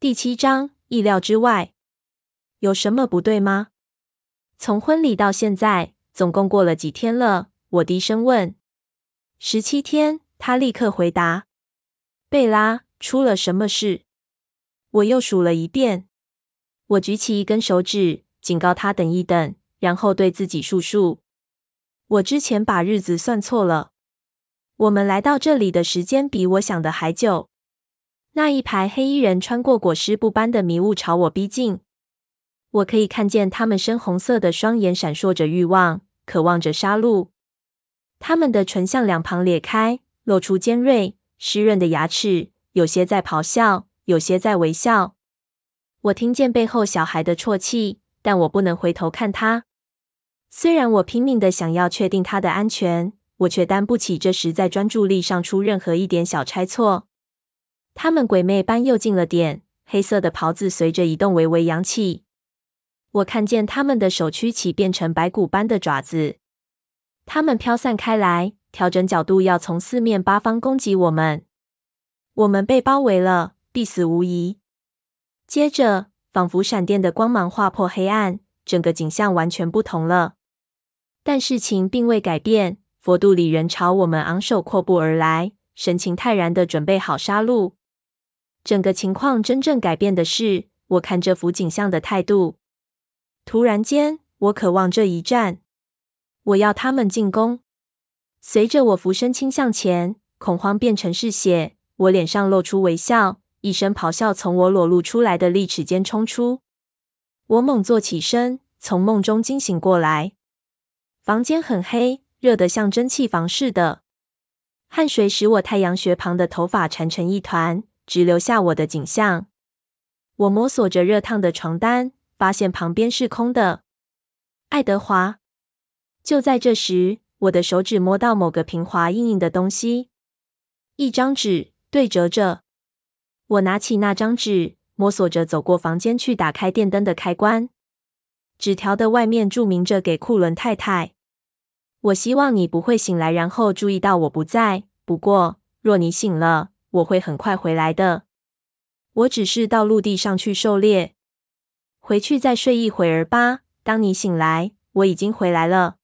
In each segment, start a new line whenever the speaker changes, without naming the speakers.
第七章，意料之外。有什么不对吗？从婚礼到现在，总共过了几天了？我低声问。十七天，他立刻回答。贝拉，出了什么事？我又数了一遍。我举起一根手指，警告他等一等，然后对自己数数。我之前把日子算错了。我们来到这里的时间比我想的还久。那一排黑衣人穿过裹尸布般的迷雾朝我逼近，我可以看见他们深红色的双眼闪烁着欲望，渴望着杀戮。他们的唇向两旁裂开，露出尖锐、湿润的牙齿，有些在咆哮，有些在微笑。我听见背后小孩的啜泣，但我不能回头看他。虽然我拼命的想要确定他的安全，我却担不起这时在专注力上出任何一点小差错。他们鬼魅般又近了点，黑色的袍子随着移动微微扬起。我看见他们的手曲起，变成白骨般的爪子。他们飘散开来，调整角度，要从四面八方攻击我们。我们被包围了，必死无疑。接着，仿佛闪电的光芒划破黑暗，整个景象完全不同了。但事情并未改变，佛度里人朝我们昂首阔步而来，神情泰然地准备好杀戮。整个情况真正改变的是，我看这幅景象的态度。突然间，我渴望这一战。我要他们进攻。随着我俯身倾向前，恐慌变成嗜血。我脸上露出微笑，一声咆哮从我裸露出来的利齿间冲出。我猛坐起身，从梦中惊醒过来。房间很黑，热得像蒸汽房似的。汗水使我太阳穴旁的头发缠成一团。只留下我的景象。我摸索着热烫的床单，发现旁边是空的。爱德华，就在这时，我的手指摸到某个平滑硬硬的东西，一张纸对折着。我拿起那张纸，摸索着走过房间去打开电灯的开关。纸条的外面注明着：“给库伦太太，我希望你不会醒来，然后注意到我不在。不过，若你醒了。”我会很快回来的。我只是到陆地上去狩猎，回去再睡一会儿吧。当你醒来，我已经回来了。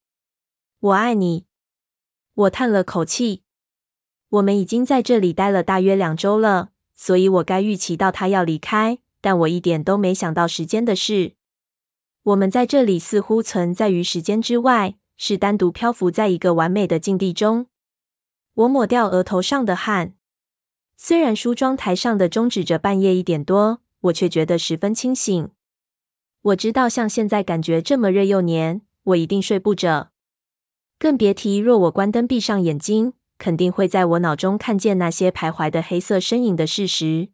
我爱你。我叹了口气。我们已经在这里待了大约两周了，所以我该预期到他要离开。但我一点都没想到时间的事。我们在这里似乎存在于时间之外，是单独漂浮在一个完美的境地中。我抹掉额头上的汗。虽然梳妆台上的钟指着半夜一点多，我却觉得十分清醒。我知道像现在感觉这么热又黏，我一定睡不着。更别提若我关灯闭上眼睛，肯定会在我脑中看见那些徘徊的黑色身影的事实。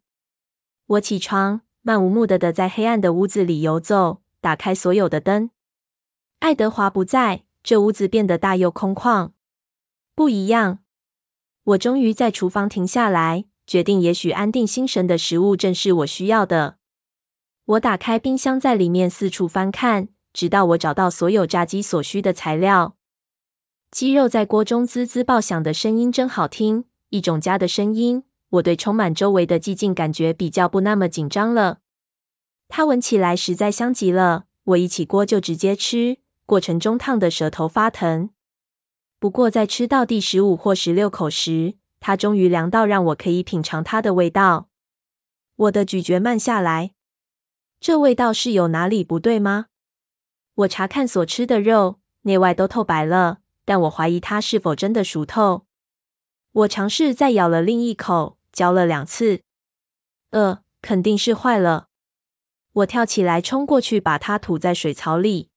我起床，漫无目的的在黑暗的屋子里游走，打开所有的灯。爱德华不在，这屋子变得大又空旷。不一样。我终于在厨房停下来。决定，也许安定心神的食物正是我需要的。我打开冰箱，在里面四处翻看，直到我找到所有炸鸡所需的材料。鸡肉在锅中滋滋爆响的声音真好听，一种家的声音。我对充满周围的寂静感觉比较不那么紧张了。它闻起来实在香极了。我一起锅就直接吃，过程中烫得舌头发疼。不过在吃到第十五或十六口时，它终于凉到让我可以品尝它的味道。我的咀嚼慢下来。这味道是有哪里不对吗？我查看所吃的肉，内外都透白了，但我怀疑它是否真的熟透。我尝试再咬了另一口，嚼了两次。呃，肯定是坏了。我跳起来冲过去，把它吐在水槽里。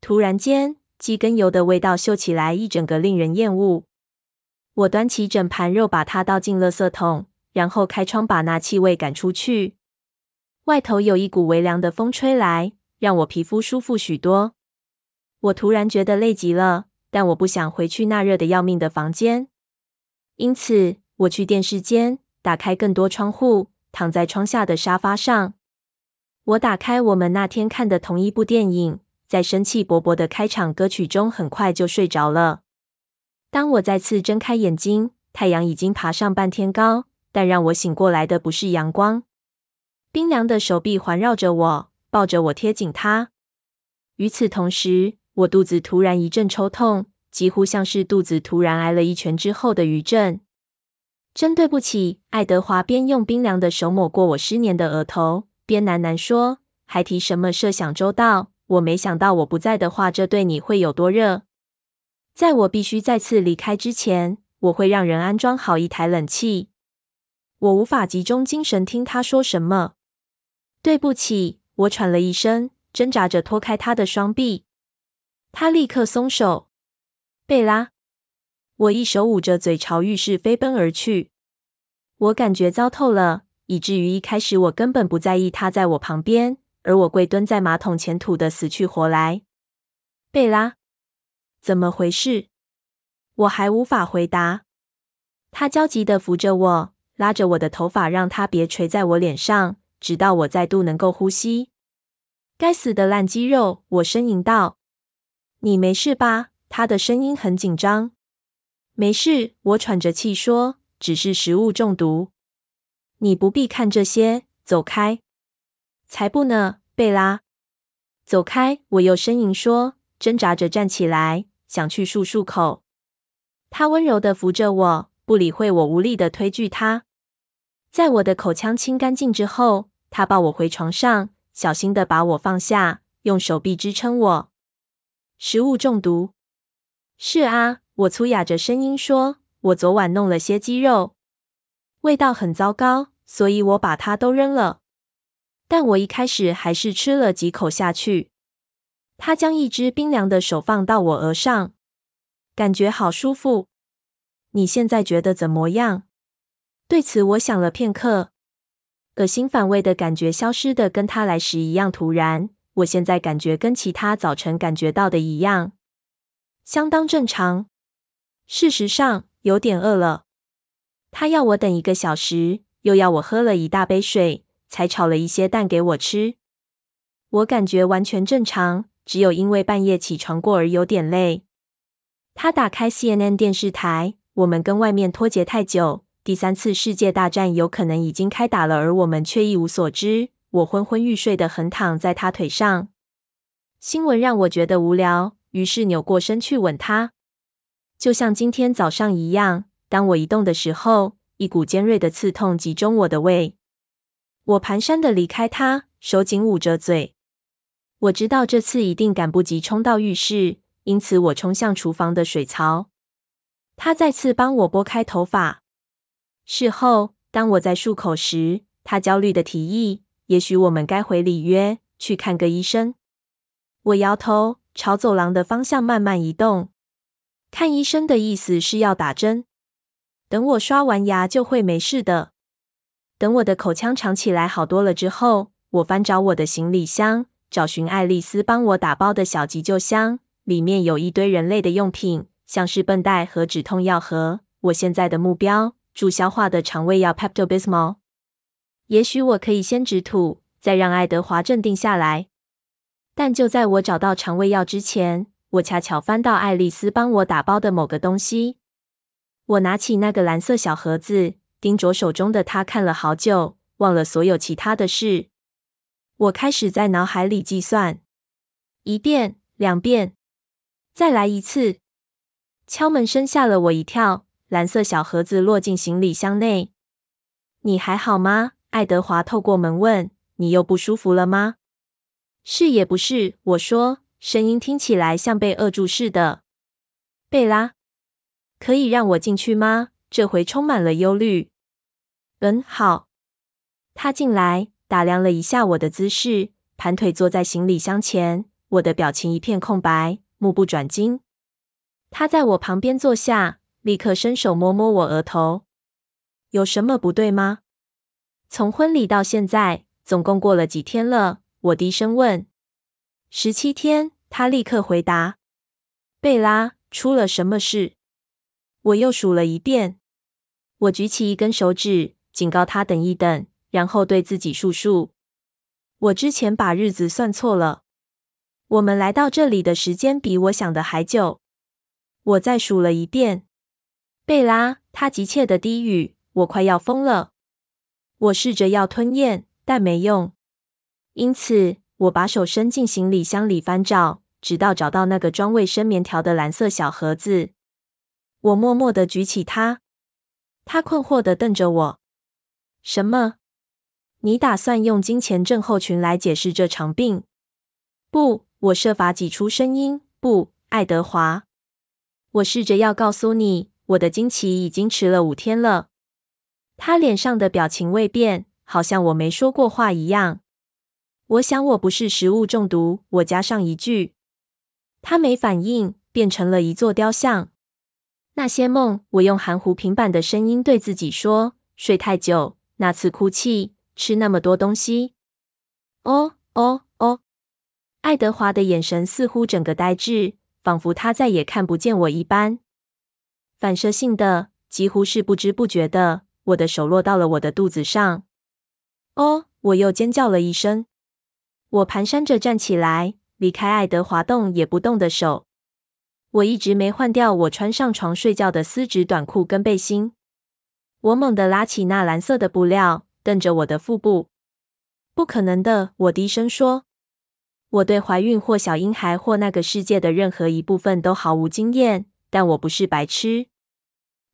突然间，鸡跟油的味道嗅起来一整个令人厌恶。我端起整盘肉，把它倒进垃圾桶，然后开窗把那气味赶出去。外头有一股微凉的风吹来，让我皮肤舒服许多。我突然觉得累极了，但我不想回去那热得要命的房间。因此，我去电视间，打开更多窗户，躺在窗下的沙发上。我打开我们那天看的同一部电影，在生气勃勃的开场歌曲中，很快就睡着了。当我再次睁开眼睛，太阳已经爬上半天高，但让我醒过来的不是阳光。冰凉的手臂环绕着我，抱着我贴紧他。与此同时，我肚子突然一阵抽痛，几乎像是肚子突然挨了一拳之后的余震。真对不起，爱德华边用冰凉的手抹过我湿黏的额头，边喃喃说：“还提什么设想周到？我没想到我不在的话，这对你会有多热。”在我必须再次离开之前，我会让人安装好一台冷气。我无法集中精神听他说什么。对不起，我喘了一声，挣扎着脱开他的双臂。他立刻松手。贝拉，我一手捂着嘴，朝浴室飞奔而去。我感觉糟透了，以至于一开始我根本不在意他在我旁边，而我跪蹲在马桶前吐得死去活来。贝拉，怎么回事？我还无法回答。他焦急地扶着我，拉着我的头发，让他别垂在我脸上。直到我再度能够呼吸。该死的烂肌肉！我呻吟道：“你没事吧？”他的声音很紧张。“没事。”我喘着气说，“只是食物中毒。”你不必看这些，走开！才不呢，贝拉！走开！我又呻吟说，挣扎着站起来，想去漱漱口。他温柔的扶着我，不理会我无力的推拒他。在我的口腔清干净之后，他抱我回床上，小心的把我放下，用手臂支撑我。食物中毒？是啊，我粗哑着声音说，我昨晚弄了些鸡肉，味道很糟糕，所以我把它都扔了。但我一开始还是吃了几口下去。他将一只冰凉的手放到我额上，感觉好舒服。你现在觉得怎么样？对此，我想了片刻，恶心反胃的感觉消失的跟他来时一样突然。我现在感觉跟其他早晨感觉到的一样，相当正常。事实上，有点饿了。他要我等一个小时，又要我喝了一大杯水，才炒了一些蛋给我吃。我感觉完全正常，只有因为半夜起床过而有点累。他打开 CNN 电视台，我们跟外面脱节太久。第三次世界大战有可能已经开打了，而我们却一无所知。我昏昏欲睡的横躺在他腿上。新闻让我觉得无聊，于是扭过身去吻他，就像今天早上一样。当我移动的时候，一股尖锐的刺痛击中我的胃。我蹒跚的离开他，手紧捂着嘴。我知道这次一定赶不及冲到浴室，因此我冲向厨房的水槽。他再次帮我拨开头发。事后，当我在漱口时，他焦虑的提议：“也许我们该回里约去看个医生。”我摇头，朝走廊的方向慢慢移动。看医生的意思是要打针。等我刷完牙就会没事的。等我的口腔长起来好多了之后，我翻找我的行李箱，找寻爱丽丝帮我打包的小急救箱，里面有一堆人类的用品，像是绷带和止痛药盒。我现在的目标。助消化的肠胃药 Pepto-Bismol。也许我可以先止吐，再让爱德华镇定下来。但就在我找到肠胃药之前，我恰巧翻到爱丽丝帮我打包的某个东西。我拿起那个蓝色小盒子，盯着手中的它看了好久，忘了所有其他的事。我开始在脑海里计算：一遍，两遍，再来一次。敲门声吓了我一跳。蓝色小盒子落进行李箱内。你还好吗？爱德华透过门问。你又不舒服了吗？是也不是，我说，声音听起来像被扼住似的。贝拉，可以让我进去吗？这回充满了忧虑。嗯，好。他进来，打量了一下我的姿势，盘腿坐在行李箱前。我的表情一片空白，目不转睛。他在我旁边坐下。立刻伸手摸摸我额头，有什么不对吗？从婚礼到现在，总共过了几天了？我低声问。十七天，他立刻回答。贝拉，出了什么事？我又数了一遍。我举起一根手指，警告他等一等，然后对自己数数。我之前把日子算错了。我们来到这里的时间比我想的还久。我再数了一遍。贝拉，他急切的低语：“我快要疯了。”我试着要吞咽，但没用。因此，我把手伸进行李箱里翻找，直到找到那个装卫生棉条的蓝色小盒子。我默默的举起它。他困惑的瞪着我：“什么？你打算用金钱症候群来解释这场病？”不，我设法挤出声音：“不，爱德华。我试着要告诉你，我的惊奇已经迟了五天了。”他脸上的表情未变，好像我没说过话一样。我想我不是食物中毒。我加上一句，他没反应，变成了一座雕像。那些梦，我用含糊平板的声音对自己说：睡太久，那次哭泣，吃那么多东西。哦哦哦！爱德华的眼神似乎整个呆滞，仿佛他再也看不见我一般。反射性的，几乎是不知不觉的，我的手落到了我的肚子上。哦！我又尖叫了一声。我蹒跚着站起来，离开爱德华动也不动的手。我一直没换掉我穿上床睡觉的丝质短裤跟背心。我猛地拉起那蓝色的布料，瞪着我的腹部。不可能的，我低声说。我对怀孕或小婴孩或那个世界的任何一部分都毫无经验，但我不是白痴。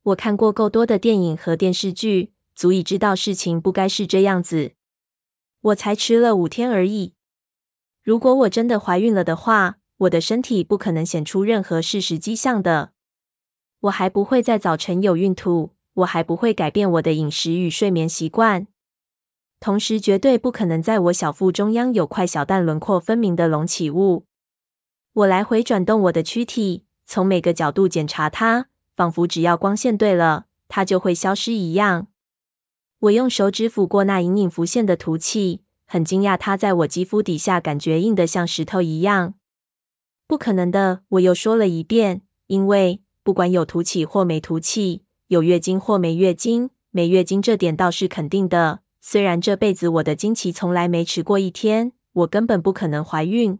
我看过够多的电影和电视剧，足以知道事情不该是这样子。我才迟了五天而已。如果我真的怀孕了的话，我的身体不可能显出任何事实迹象的。我还不会在早晨有孕吐，我还不会改变我的饮食与睡眠习惯。同时，绝对不可能在我小腹中央有块小蛋轮廓分明的隆起物。我来回转动我的躯体，从每个角度检查它，仿佛只要光线对了，它就会消失一样。我用手指抚过那隐隐浮现的凸起，很惊讶它在我肌肤底下感觉硬得像石头一样。不可能的，我又说了一遍。因为不管有凸起或没凸起，有月经或没月经，没月经这点倒是肯定的。虽然这辈子我的经期从来没迟过一天，我根本不可能怀孕。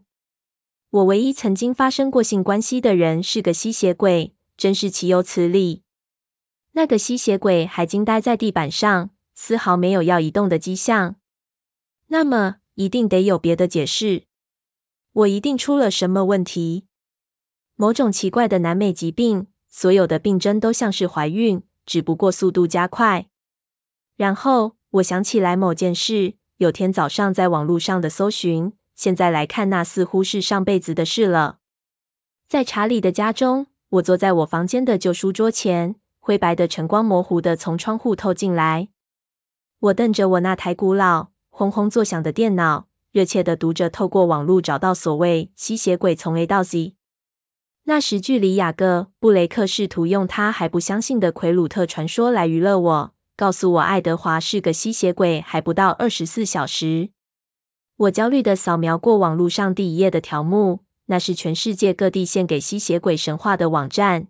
我唯一曾经发生过性关系的人是个吸血鬼，真是岂有此理！那个吸血鬼还惊呆在地板上，丝毫没有要移动的迹象。那么，一定得有别的解释。我一定出了什么问题，某种奇怪的南美疾病。所有的病征都像是怀孕，只不过速度加快。然后我想起来某件事，有天早上在网络上的搜寻。现在来看，那似乎是上辈子的事了。在查理的家中，我坐在我房间的旧书桌前，灰白的晨光模糊的从窗户透进来。我瞪着我那台古老、轰轰作响的电脑。热切的读着，透过网络找到所谓吸血鬼从 A 到 Z。那时，距离雅各·布雷克试图用他还不相信的奎鲁特传说来娱乐我，告诉我爱德华是个吸血鬼，还不到二十四小时。我焦虑地扫描过网络上第一页的条目，那是全世界各地献给吸血鬼神话的网站。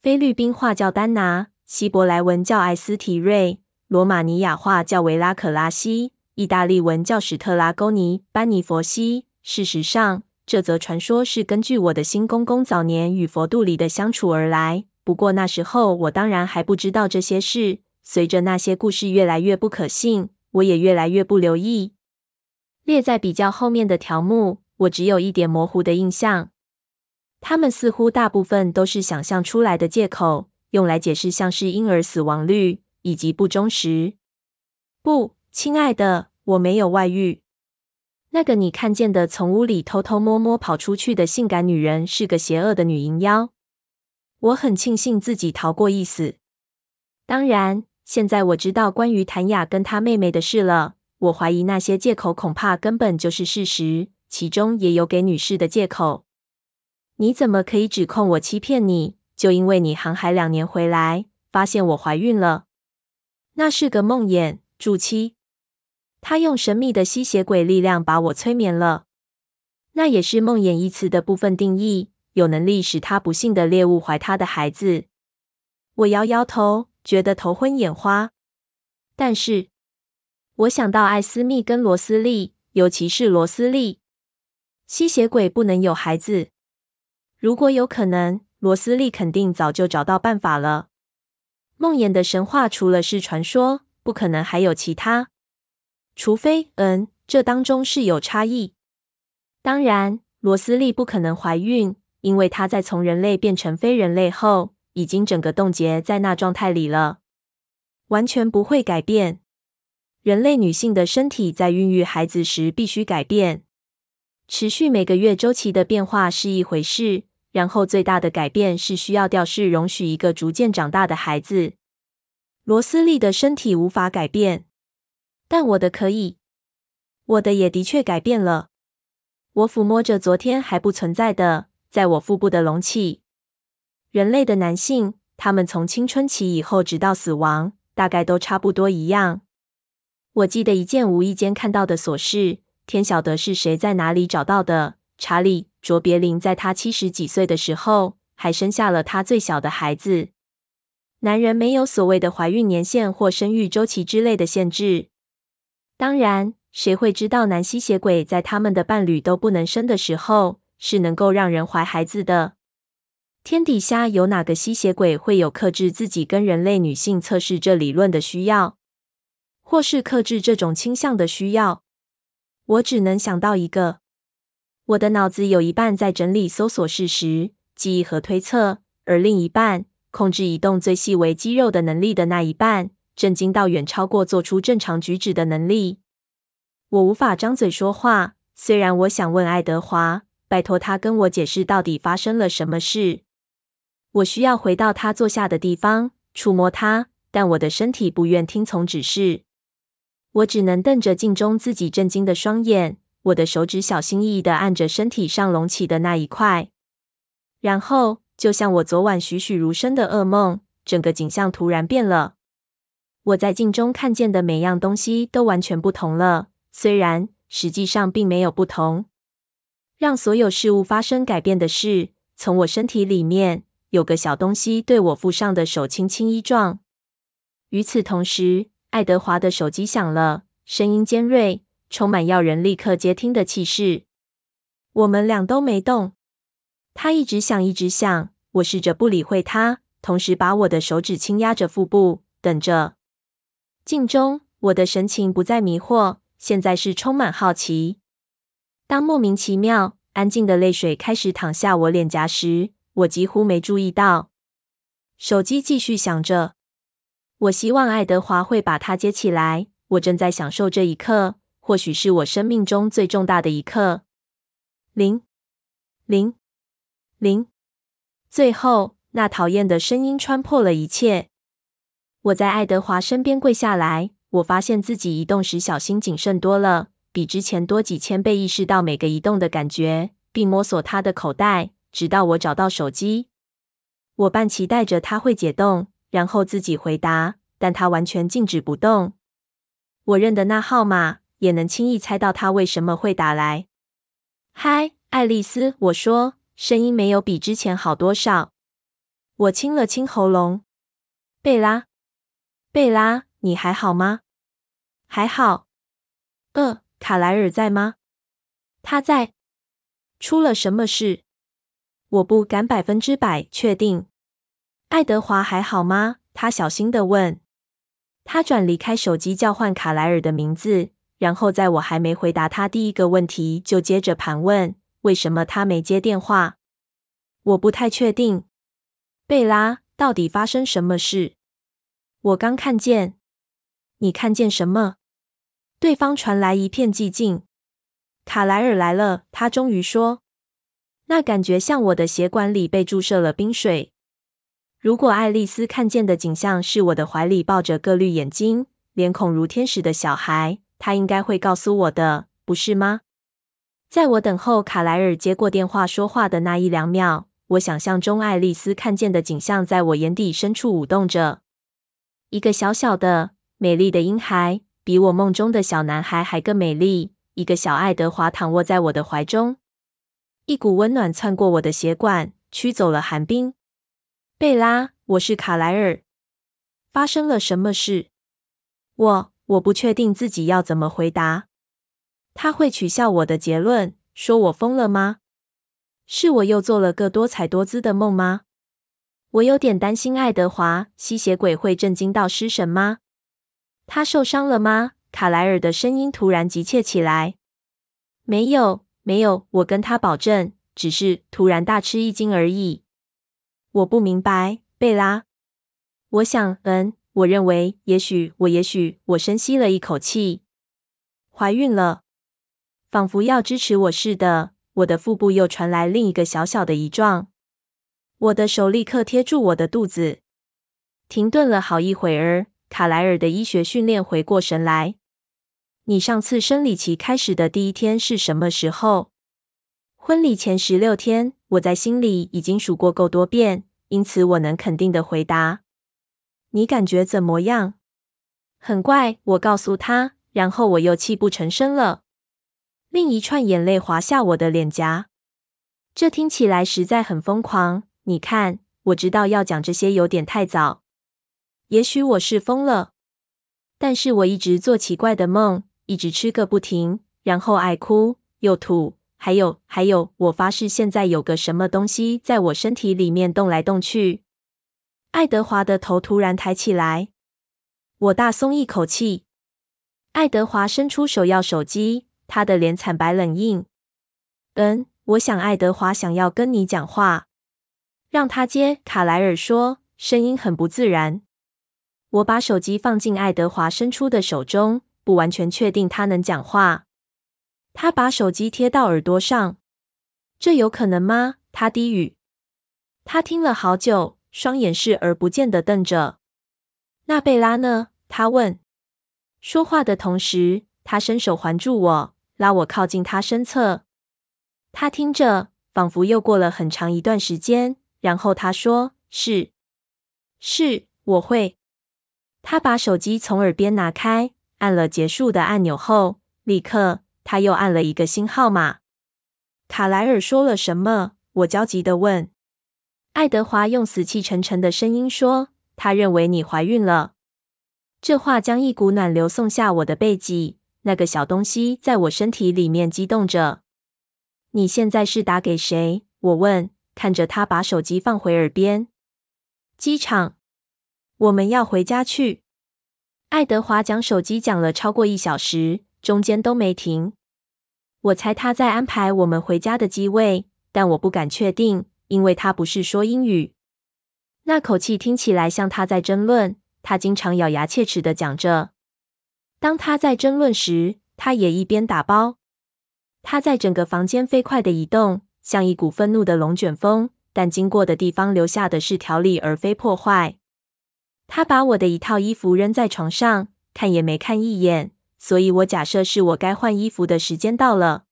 菲律宾话叫丹拿，希伯来文叫艾斯提瑞，罗马尼亚话叫维拉可拉西。意大利文叫史特拉勾尼班尼佛西。事实上，这则传说是根据我的新公公早年与佛度里的相处而来。不过那时候我当然还不知道这些事。随着那些故事越来越不可信，我也越来越不留意。列在比较后面的条目，我只有一点模糊的印象。他们似乎大部分都是想象出来的借口，用来解释像是婴儿死亡率以及不忠实。不。亲爱的，我没有外遇。那个你看见的从屋里偷偷摸摸跑出去的性感女人是个邪恶的女淫妖。我很庆幸自己逃过一死。当然，现在我知道关于谭雅跟她妹妹的事了。我怀疑那些借口恐怕根本就是事实，其中也有给女士的借口。你怎么可以指控我欺骗你？就因为你航海两年回来，发现我怀孕了？那是个梦魇，助妻。他用神秘的吸血鬼力量把我催眠了，那也是“梦魇”一词的部分定义，有能力使他不幸的猎物怀他的孩子。我摇摇头，觉得头昏眼花。但是我想到艾斯密跟罗斯利，尤其是罗斯利，吸血鬼不能有孩子。如果有可能，罗斯利肯定早就找到办法了。梦魇的神话除了是传说，不可能还有其他。除非，嗯，这当中是有差异。当然，罗斯利不可能怀孕，因为她在从人类变成非人类后，已经整个冻结在那状态里了，完全不会改变。人类女性的身体在孕育孩子时必须改变，持续每个月周期的变化是一回事，然后最大的改变是需要吊饰容许一个逐渐长大的孩子。罗斯利的身体无法改变，但我的可以。我的也的确改变了。我抚摸着昨天还不存在的，在我腹部的隆起。人类的男性，他们从青春期以后直到死亡，大概都差不多一样。我记得一件无意间看到的琐事，天晓得是谁在哪里找到的。查理·卓别林在他七十几岁的时候，还生下了他最小的孩子。男人没有所谓的怀孕年限或生育周期之类的限制。当然，谁会知道男吸血鬼在他们的伴侣都不能生的时候，是能够让人怀孩子的？天底下有哪个吸血鬼会有克制自己跟人类女性测试这理论的需要？或是克制这种倾向的需要，我只能想到一个。我的脑子有一半在整理搜索事实、记忆和推测，而另一半控制移动最细微肌肉的能力的那一半，震惊到远超过做出正常举止的能力。我无法张嘴说话，虽然我想问爱德华，拜托他跟我解释到底发生了什么事。我需要回到他坐下的地方，触摸他，但我的身体不愿听从指示。我只能瞪着镜中自己震惊的双眼，我的手指小心翼翼地按着身体上隆起的那一块，然后就像我昨晚栩栩如生的噩梦，整个景象突然变了。我在镜中看见的每样东西都完全不同了，虽然实际上并没有不同。让所有事物发生改变的是，从我身体里面有个小东西对我腹上的手轻轻一撞。与此同时，爱德华的手机响了，声音尖锐，充满要人立刻接听的气势。我们俩都没动。他一直响，一直响。我试着不理会他，同时把我的手指轻压着腹部，等着。镜中，我的神情不再迷惑，现在是充满好奇。当莫名其妙、安静的泪水开始淌下我脸颊时，我几乎没注意到。手机继续响着。我希望爱德华会把它接起来。我正在享受这一刻，或许是我生命中最重大的一刻。铃，铃，铃。最后，那讨厌的声音穿破了一切。我在爱德华身边跪下来。我发现自己移动时小心谨慎多了，比之前多几千倍。意识到每个移动的感觉，并摸索他的口袋，直到我找到手机。我半期待着他会解冻。然后自己回答，但他完全静止不动。我认得那号码，也能轻易猜到他为什么会打来。嗨，爱丽丝，我说，声音没有比之前好多少。我清了清喉咙。贝拉，贝拉，你还好吗？还好。呃，卡莱尔在吗？他在。出了什么事？我不敢百分之百确定。爱德华还好吗？他小心地问。他转离开手机，叫唤卡莱尔的名字，然后在我还没回答他第一个问题，就接着盘问为什么他没接电话。我不太确定。贝拉，到底发生什么事？我刚看见。你看见什么？对方传来一片寂静。卡莱尔来了，他终于说。那感觉像我的血管里被注射了冰水。如果爱丽丝看见的景象是我的怀里抱着个绿眼睛、脸孔如天使的小孩，她应该会告诉我的，不是吗？在我等候卡莱尔接过电话说话的那一两秒，我想象中爱丽丝看见的景象在我眼底深处舞动着：一个小小的、美丽的婴孩，比我梦中的小男孩还更美丽；一个小爱德华躺卧在我的怀中，一股温暖窜过我的血管，驱走了寒冰。贝拉，我是卡莱尔。发生了什么事？我我不确定自己要怎么回答。他会取笑我的结论，说我疯了吗？是我又做了个多彩多姿的梦吗？我有点担心爱德华，吸血鬼会震惊到失神吗？他受伤了吗？卡莱尔的声音突然急切起来。没有，没有，我跟他保证，只是突然大吃一惊而已。我不明白，贝拉。我想，嗯，我认为，也许，我也许，我深吸了一口气，怀孕了，仿佛要支持我似的。我的腹部又传来另一个小小的异状。我的手立刻贴住我的肚子，停顿了好一会儿。卡莱尔的医学训练回过神来。你上次生理期开始的第一天是什么时候？婚礼前十六天。我在心里已经数过够多遍，因此我能肯定的回答。你感觉怎么样？很怪，我告诉他，然后我又泣不成声了。另一串眼泪滑下我的脸颊。这听起来实在很疯狂。你看，我知道要讲这些有点太早。也许我是疯了，但是我一直做奇怪的梦，一直吃个不停，然后爱哭又吐，还有还有，我发誓现在有个什么东西在我身体里面动来动去。爱德华的头突然抬起来，我大松一口气。爱德华伸出手要手机，他的脸惨白冷硬。嗯，我想爱德华想要跟你讲话，让他接。卡莱尔说，声音很不自然。我把手机放进爱德华伸出的手中，不完全确定他能讲话。他把手机贴到耳朵上，这有可能吗？他低语。他听了好久，双眼视而不见的瞪着。那贝拉呢？他问。说话的同时，他伸手环住我，拉我靠近他身侧。他听着，仿佛又过了很长一段时间，然后他说：“是，是，我会。”他把手机从耳边拿开，按了结束的按钮后，立刻他又按了一个新号码。卡莱尔说了什么？我焦急地问。爱德华用死气沉沉的声音说：“他认为你怀孕了。”这话将一股暖流送下我的背脊。那个小东西在我身体里面激动着。你现在是打给谁？我问，看着他把手机放回耳边。机场。我们要回家去。爱德华讲手机讲了超过一小时，中间都没停。我猜他在安排我们回家的机位，但我不敢确定，因为他不是说英语。那口气听起来像他在争论。他经常咬牙切齿地讲着。当他在争论时，他也一边打包。他在整个房间飞快地移动，像一股愤怒的龙卷风，但经过的地方留下的是条理而非破坏。他把我的一套衣服扔在床上，看也没看一眼，所以我假设是我该换衣服的时间到了。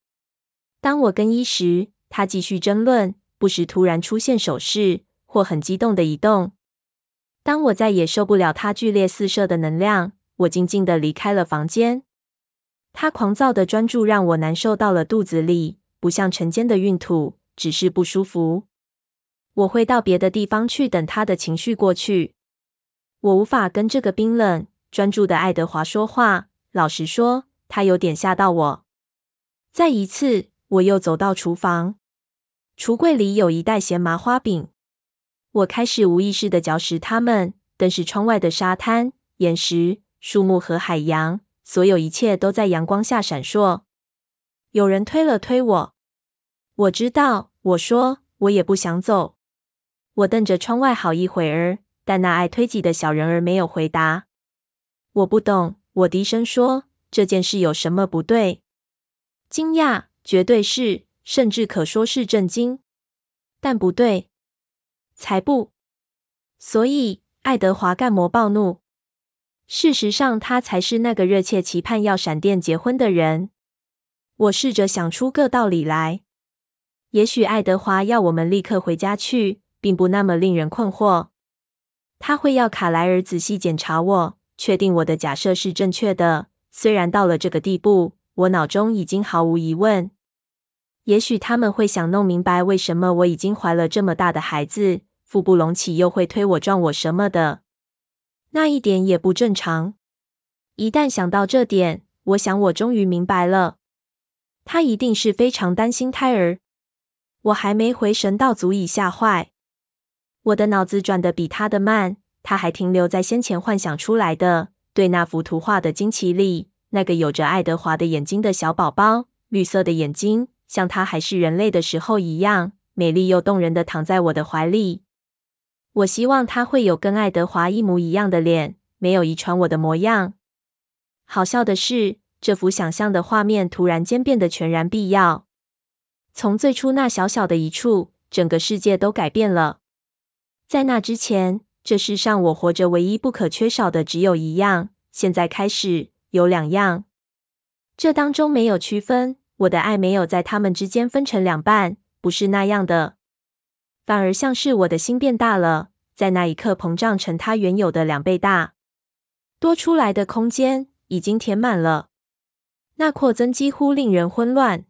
当我更衣时，他继续争论，不时突然出现手势或很激动的移动。当我再也受不了他剧烈四射的能量，我静静地离开了房间。他狂躁的专注让我难受到了肚子里，不像晨间的孕吐，只是不舒服。我会到别的地方去，等他的情绪过去。我无法跟这个冰冷、专注的爱德华说话。老实说，他有点吓到我。再一次，我又走到厨房，橱柜里有一袋咸麻花饼。我开始无意识地嚼食它们。但是窗外的沙滩、岩石、树木和海洋，所有一切都在阳光下闪烁。有人推了推我。我知道，我说，我也不想走。我瞪着窗外好一会儿。但那爱推挤的小人儿没有回答。我不懂，我低声说：“这件事有什么不对？”惊讶，绝对是，甚至可说是震惊。但不对，才不。所以，爱德华干嘛暴怒？事实上，他才是那个热切期盼要闪电结婚的人。我试着想出个道理来。也许爱德华要我们立刻回家去，并不那么令人困惑。他会要卡莱尔仔细检查我，确定我的假设是正确的。虽然到了这个地步，我脑中已经毫无疑问。也许他们会想弄明白为什么我已经怀了这么大的孩子，腹部隆起又会推我撞我什么的，那一点也不正常。一旦想到这点，我想我终于明白了。他一定是非常担心胎儿。我还没回神到足以吓坏。我的脑子转得比他的慢，他还停留在先前幻想出来的对那幅图画的惊奇里，那个有着爱德华的眼睛的小宝宝，绿色的眼睛，像他还是人类的时候一样美丽又动人的躺在我的怀里。我希望他会有跟爱德华一模一样的脸，没有遗传我的模样。好笑的是，这幅想象的画面突然间变得全然必要。从最初那小小的一处，整个世界都改变了。在那之前，这世上我活着唯一不可缺少的只有一样。现在开始有两样，这当中没有区分。我的爱没有在他们之间分成两半，不是那样的，反而像是我的心变大了，在那一刻膨胀成它原有的两倍大。多出来的空间已经填满了，那扩增几乎令人混乱。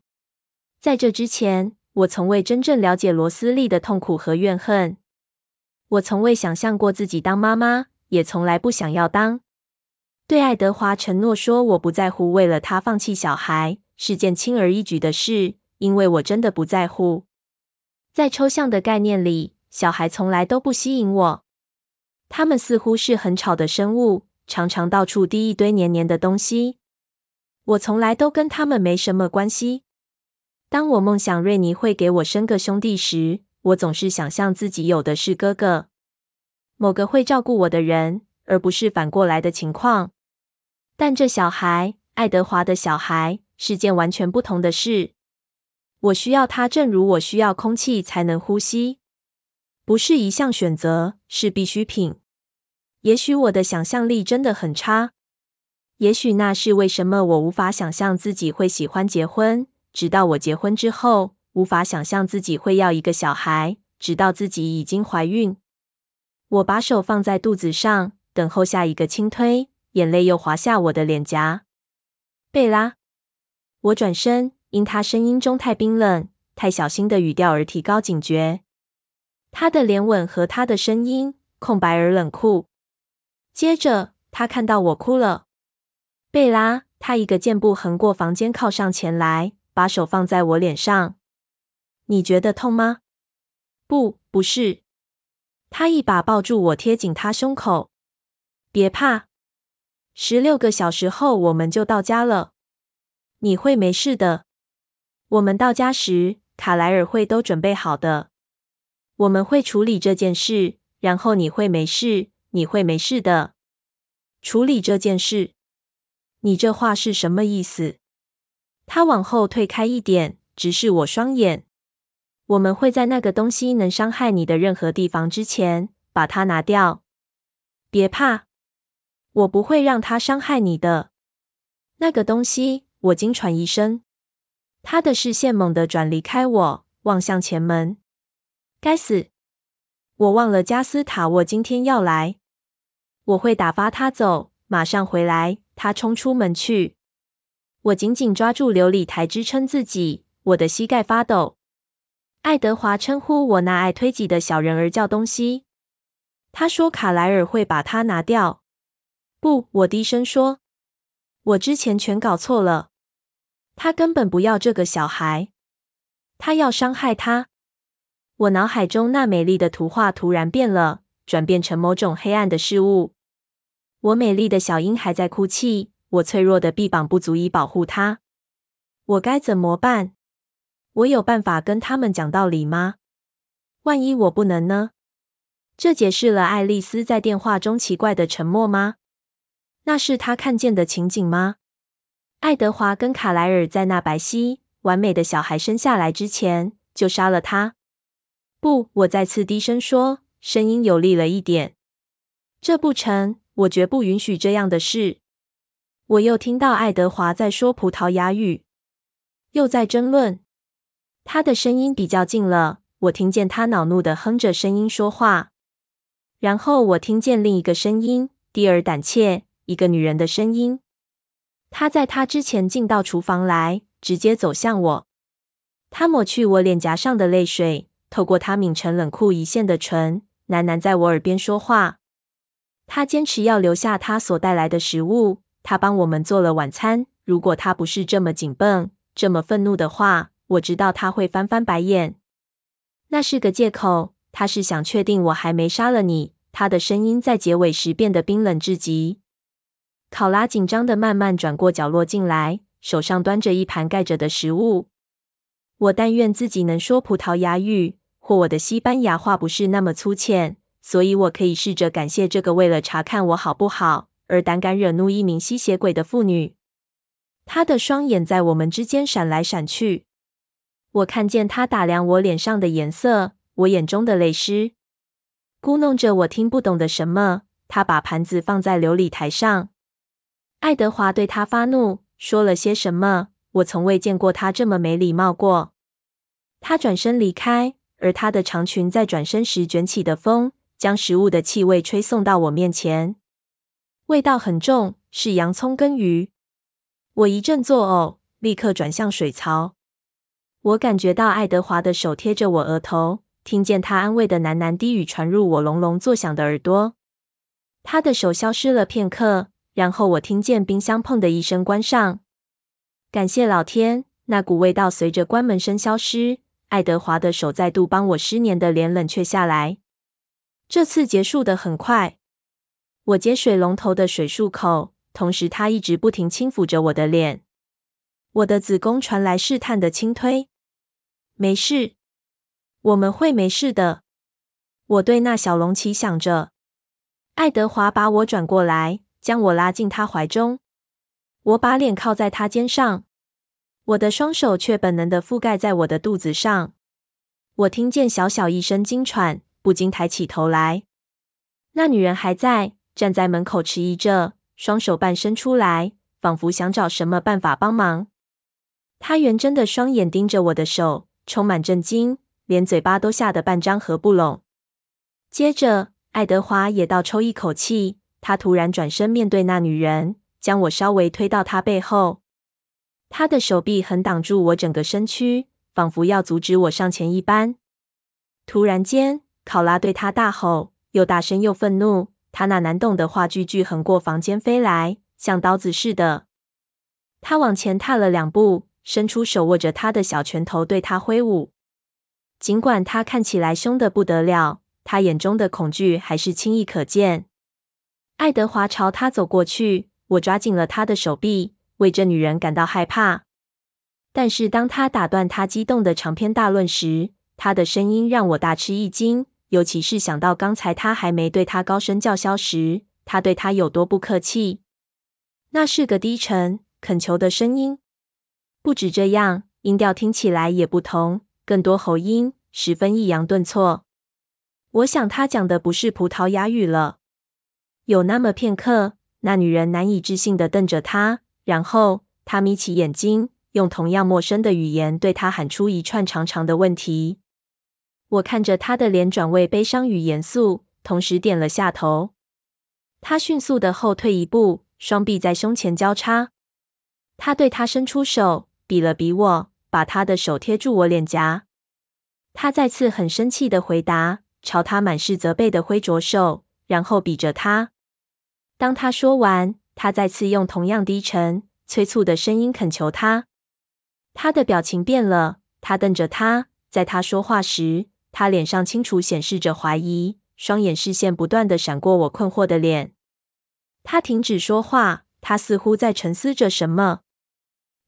在这之前，我从未真正了解罗斯利的痛苦和怨恨。我从未想象过自己当妈妈，也从来不想要当。对爱德华承诺说，我不在乎为了他放弃小孩是件轻而易举的事，因为我真的不在乎。在抽象的概念里，小孩从来都不吸引我。他们似乎是很吵的生物，常常到处滴一堆黏黏的东西。我从来都跟他们没什么关系。当我梦想瑞尼会给我生个兄弟时，我总是想象自己有的是哥哥，某个会照顾我的人，而不是反过来的情况。但这小孩，爱德华的小孩，是件完全不同的事。我需要他，正如我需要空气才能呼吸，不是一项选择，是必需品。也许我的想象力真的很差，也许那是为什么我无法想象自己会喜欢结婚。直到我结婚之后，无法想象自己会要一个小孩。直到自己已经怀孕，我把手放在肚子上，等候下一个轻推，眼泪又滑下我的脸颊。贝拉，我转身，因他声音中太冰冷、太小心的语调而提高警觉。他的脸吻合他的声音，空白而冷酷。接着，他看到我哭了。贝拉，他一个箭步横过房间，靠上前来。把手放在我脸上，你觉得痛吗？不，不是。他一把抱住我，贴紧他胸口。别怕，十六个小时后我们就到家了。你会没事的。我们到家时，卡莱尔会都准备好的。我们会处理这件事，然后你会没事，你会没事的。处理这件事？你这话是什么意思？他往后退开一点，直视我双眼。我们会在那个东西能伤害你的任何地方之前把它拿掉。别怕，我不会让它伤害你的。那个东西，我惊喘一声。他的视线猛地转离开我，望向前门。该死！我忘了加斯塔沃今天要来。我会打发他走，马上回来。他冲出门去。我紧紧抓住琉璃台支撑自己，我的膝盖发抖。爱德华称呼我那爱推挤的小人儿叫东西。他说卡莱尔会把它拿掉。不，我低声说，我之前全搞错了。他根本不要这个小孩，他要伤害他。我脑海中那美丽的图画突然变了，转变成某种黑暗的事物。我美丽的小鹰还在哭泣。我脆弱的臂膀不足以保护他，我该怎么办？我有办法跟他们讲道理吗？万一我不能呢？这解释了爱丽丝在电话中奇怪的沉默吗？那是她看见的情景吗？爱德华跟卡莱尔在那白皙完美的小孩生下来之前就杀了他？不，我再次低声说，声音有力了一点。这不成，我绝不允许这样的事。我又听到爱德华在说葡萄牙语，又在争论。他的声音比较近了，我听见他恼怒的哼着声音说话。然后我听见另一个声音，低而胆怯，一个女人的声音。她在他之前进到厨房来，直接走向我。她抹去我脸颊上的泪水，透过她抿成冷酷一线的唇，喃喃在我耳边说话。她坚持要留下她所带来的食物。他帮我们做了晚餐。如果他不是这么紧绷、这么愤怒的话，我知道他会翻翻白眼。那是个借口。他是想确定我还没杀了你。他的声音在结尾时变得冰冷至极。考拉紧张的慢慢转过角落进来，手上端着一盘盖着的食物。我但愿自己能说葡萄牙语，或我的西班牙话不是那么粗浅，所以我可以试着感谢这个为了查看我好不好而胆敢惹怒一名吸血鬼的妇女。她的双眼在我们之间闪来闪去，我看见他打量我脸上的颜色，我眼中的泪湿。咕哝着我听不懂的什么，他把盘子放在琉璃台上。爱德华对他发怒，说了些什么。我从未见过他这么没礼貌过。他转身离开，而他的长裙在转身时卷起的风，将食物的气味吹送到我面前。味道很重，是洋葱跟鱼。我一阵作呕，立刻转向水槽。我感觉到爱德华的手贴着我额头，听见他安慰的喃喃低语传入我隆隆作响的耳朵。他的手消失了片刻，然后我听见冰箱砰的一声关上。感谢老天，那股味道随着关门声消失。爱德华的手再度帮我湿黏的脸冷却下来。这次结束的很快。我接水龙头的水漱口，同时他一直不停轻抚着我的脸。我的子宫传来试探的轻推。没事，我们会没事的。我对那小隆起想着。爱德华把我转过来，将我拉进他怀中。我把脸靠在他肩上，我的双手却本能的覆盖在我的肚子上。我听见小小一声惊喘，不禁抬起头来。那女人还在站在门口迟疑着，双手半伸出来，仿佛想找什么办法帮忙。她圆睁的双眼盯着我的手，充满震惊，连嘴巴都吓得半张合不拢。接着，爱德华也倒抽一口气，他突然转身面对那女人。将我稍微推到他背后，他的手臂横挡住我整个身躯，仿佛要阻止我上前一般。突然间，考拉对他大吼，又大声又愤怒。他那难懂的话句句横过房间飞来，像刀子似的。他往前踏了两步，伸出手握着他的小拳头对他挥舞。尽管他看起来凶得不得了，他眼中的恐惧还是轻易可见。爱德华朝他走过去。我抓紧了他的手臂，为这女人感到害怕。但是当他打断他激动的长篇大论时，他的声音让我大吃一惊。尤其是想到刚才他还没对他高声叫嚣时，他对他有多不客气。那是个低沉恳求的声音。不止这样，音调听起来也不同，更多喉音，十分抑扬顿挫。我想他讲的不是葡萄牙语了。有那么片刻。那女人难以置信的瞪着他，然后她眯起眼睛，用同样陌生的语言对他喊出一串长长的问题。我看着他的脸转为悲伤与严肃，同时点了下头。他迅速的后退一步，双臂在胸前交叉。他对他伸出手，比了比我，把他的手贴住我脸颊。他再次很生气的回答，朝他满是责备的挥着手，然后比着他。当他说完，他再次用同样低沉、催促的声音恳求他。他的表情变了，他瞪着他。在他说话时，他脸上清楚显示着怀疑，双眼视线不断的闪过我困惑的脸。他停止说话，他似乎在沉思着什么。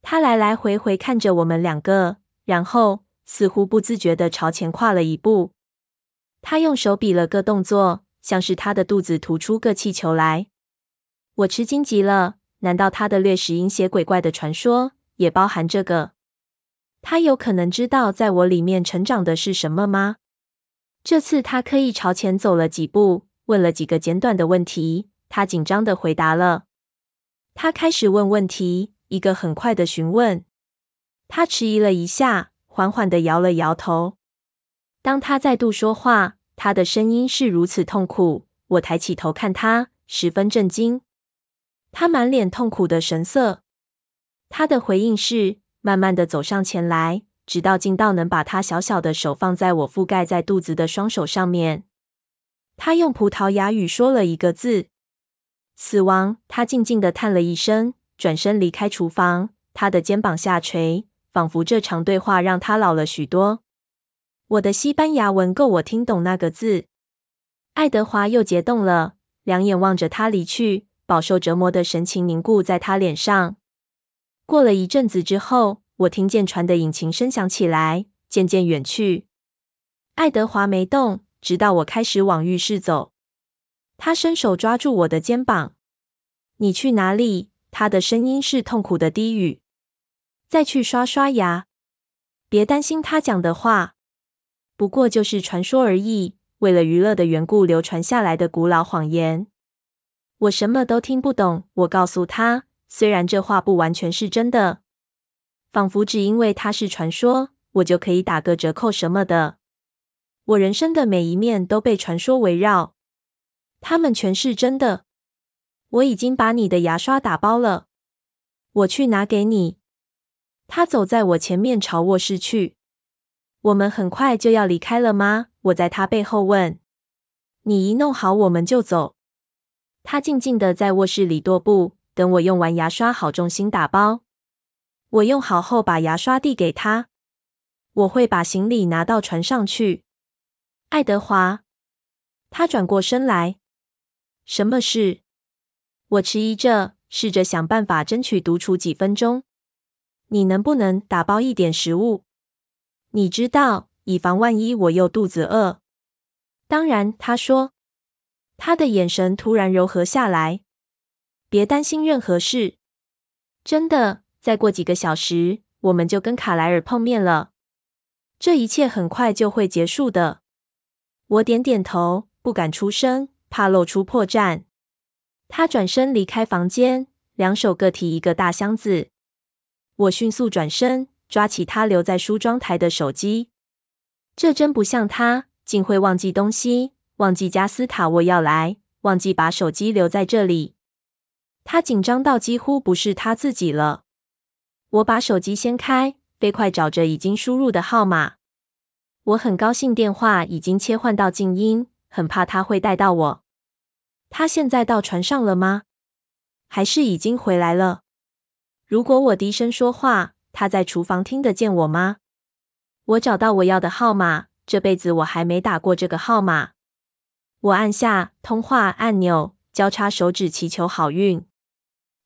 他来来回回看着我们两个，然后似乎不自觉地朝前跨了一步。他用手比了个动作，像是他的肚子吐出个气球来。我吃惊极了，难道他的掠食阴邪鬼怪的传说也包含这个？他有可能知道在我里面成长的是什么吗？这次他刻意朝前走了几步，问了几个简短的问题。他紧张地回答了。他开始问问题，一个很快的询问。他迟疑了一下，缓缓的摇了摇头。当他再度说话，他的声音是如此痛苦。我抬起头看他，十分震惊。他满脸痛苦的神色，他的回应是慢慢的走上前来，直到近到能把他小小的手放在我覆盖在肚子的双手上面。他用葡萄牙语说了一个字：“死亡。”他静静的叹了一声，转身离开厨房。他的肩膀下垂，仿佛这场对话让他老了许多。我的西班牙文够我听懂那个字。爱德华又结冻了，两眼望着他离去。饱受折磨的神情凝固在他脸上。过了一阵子之后，我听见船的引擎声响起来，渐渐远去。爱德华没动，直到我开始往浴室走。他伸手抓住我的肩膀：“你去哪里？”他的声音是痛苦的低语。“再去刷刷牙。”别担心他讲的话，不过就是传说而已，为了娱乐的缘故流传下来的古老谎言。我什么都听不懂。我告诉他，虽然这话不完全是真的，仿佛只因为它是传说，我就可以打个折扣什么的。我人生的每一面都被传说围绕，他们全是真的。我已经把你的牙刷打包了，我去拿给你。他走在我前面，朝卧室去。我们很快就要离开了吗？我在他背后问。你一弄好，我们就走。他静静地在卧室里踱步，等我用完牙刷，好重新打包。我用好后，把牙刷递给他。我会把行李拿到船上去。爱德华，他转过身来。什么事？我迟疑着，试着想办法争取独处几分钟。你能不能打包一点食物？你知道，以防万一我又肚子饿。当然，他说。他的眼神突然柔和下来。别担心任何事。真的，再过几个小时，我们就跟卡莱尔碰面了。这一切很快就会结束的。我点点头，不敢出声，怕露出破绽。他转身离开房间，两手各提一个大箱子。我迅速转身，抓起他留在梳妆台的手机。这真不像他，竟会忘记东西，忘记加斯塔沃要来，忘记把手机留在这里。他紧张到几乎不是他自己了。我把手机掀开，飞快找着已经输入的号码。我很高兴电话已经切换到静音，很怕他会带到我。他现在到船上了吗？还是已经回来了？如果我低声说话，他在厨房听得见我吗？我找到我要的号码，这辈子我还没打过这个号码。我按下通话按钮，交叉手指祈求好运。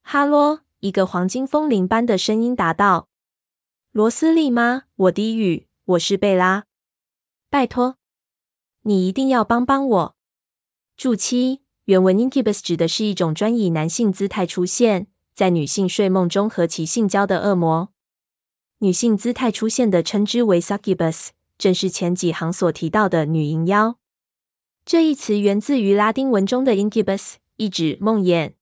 哈喽，一个黄金风铃般的声音答道：“罗斯利吗？”我低语：“我是贝拉。拜托，你一定要帮帮我。”注七原文 Incubus 指的是一种专以男性姿态出现。在女性睡梦中和其性交的恶魔，女性姿态出现的称之为 Succubus，正是前几行所提到的女淫妖。这一词源自于拉丁文中的 Incubus，意指梦魇。